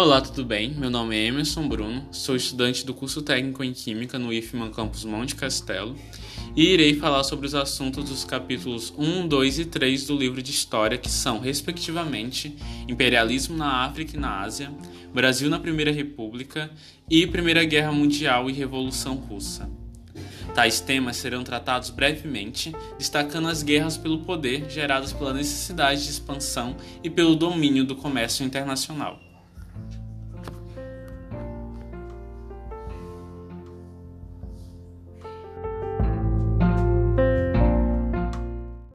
Olá, tudo bem? Meu nome é Emerson Bruno, sou estudante do curso técnico em Química no IFMAN Campus Monte Castelo e irei falar sobre os assuntos dos capítulos 1, 2 e 3 do livro de História, que são, respectivamente, Imperialismo na África e na Ásia, Brasil na Primeira República e Primeira Guerra Mundial e Revolução Russa. Tais temas serão tratados brevemente, destacando as guerras pelo poder geradas pela necessidade de expansão e pelo domínio do comércio internacional.